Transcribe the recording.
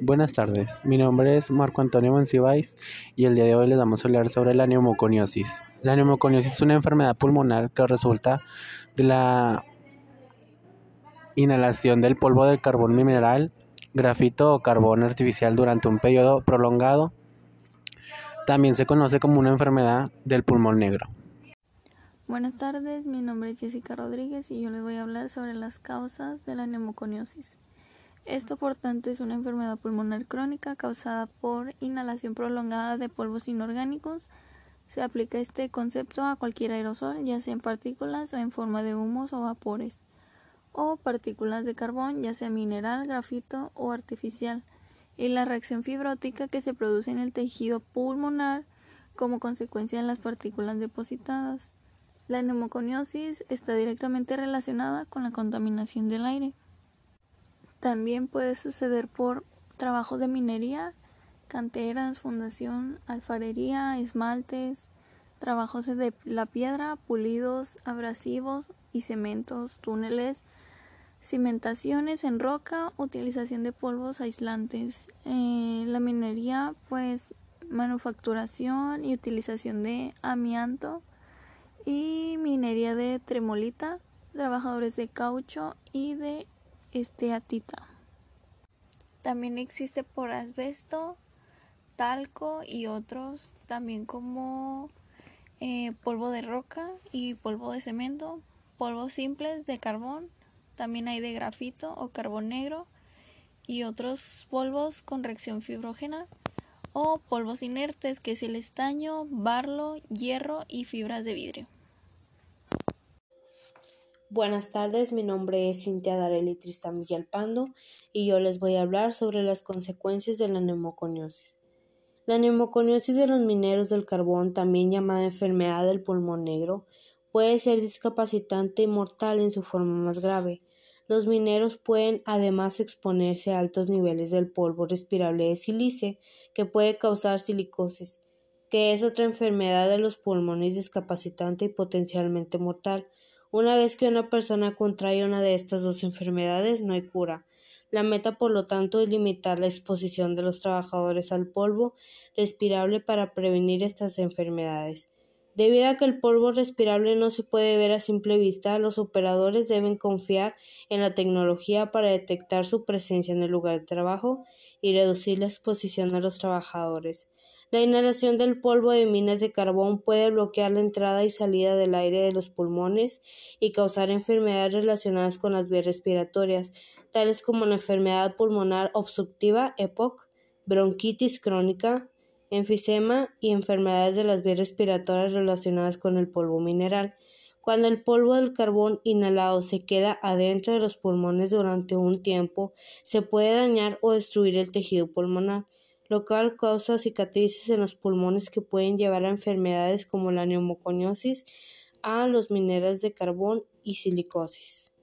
Buenas tardes, mi nombre es Marco Antonio Monsiváis y el día de hoy les vamos a hablar sobre la neumoconiosis. La neumoconiosis es una enfermedad pulmonar que resulta de la inhalación del polvo de carbón mineral, grafito o carbón artificial durante un periodo prolongado. También se conoce como una enfermedad del pulmón negro. Buenas tardes, mi nombre es Jessica Rodríguez y yo les voy a hablar sobre las causas de la neumoconiosis. Esto, por tanto, es una enfermedad pulmonar crónica causada por inhalación prolongada de polvos inorgánicos. Se aplica este concepto a cualquier aerosol, ya sea en partículas o en forma de humos o vapores, o partículas de carbón, ya sea mineral, grafito o artificial, y la reacción fibrótica que se produce en el tejido pulmonar como consecuencia de las partículas depositadas. La neumoconiosis está directamente relacionada con la contaminación del aire. También puede suceder por trabajos de minería, canteras, fundación, alfarería, esmaltes, trabajos de la piedra, pulidos, abrasivos y cementos, túneles, cimentaciones en roca, utilización de polvos aislantes. Eh, la minería, pues manufacturación y utilización de amianto y minería de tremolita, trabajadores de caucho y de esteatita. También existe por asbesto, talco y otros, también como eh, polvo de roca y polvo de cemento, polvos simples de carbón, también hay de grafito o carbón negro y otros polvos con reacción fibrógena o polvos inertes que es el estaño, barlo, hierro y fibras de vidrio. Buenas tardes, mi nombre es Cintia Dareli Tristan Villalpando y yo les voy a hablar sobre las consecuencias de la neumoconiosis. La neumoconiosis de los mineros del carbón, también llamada enfermedad del pulmón negro, puede ser discapacitante y mortal en su forma más grave. Los mineros pueden además exponerse a altos niveles del polvo respirable de silice, que puede causar silicosis, que es otra enfermedad de los pulmones discapacitante y potencialmente mortal. Una vez que una persona contrae una de estas dos enfermedades, no hay cura. La meta, por lo tanto, es limitar la exposición de los trabajadores al polvo respirable para prevenir estas enfermedades. Debido a que el polvo respirable no se puede ver a simple vista, los operadores deben confiar en la tecnología para detectar su presencia en el lugar de trabajo y reducir la exposición a los trabajadores. La inhalación del polvo de minas de carbón puede bloquear la entrada y salida del aire de los pulmones y causar enfermedades relacionadas con las vías respiratorias, tales como la enfermedad pulmonar obstructiva EPOC, bronquitis crónica, enfisema y enfermedades de las vías respiratorias relacionadas con el polvo mineral. Cuando el polvo del carbón inhalado se queda adentro de los pulmones durante un tiempo, se puede dañar o destruir el tejido pulmonar lo cual causa cicatrices en los pulmones que pueden llevar a enfermedades como la neumoconiosis, a los minerales de carbón y silicosis.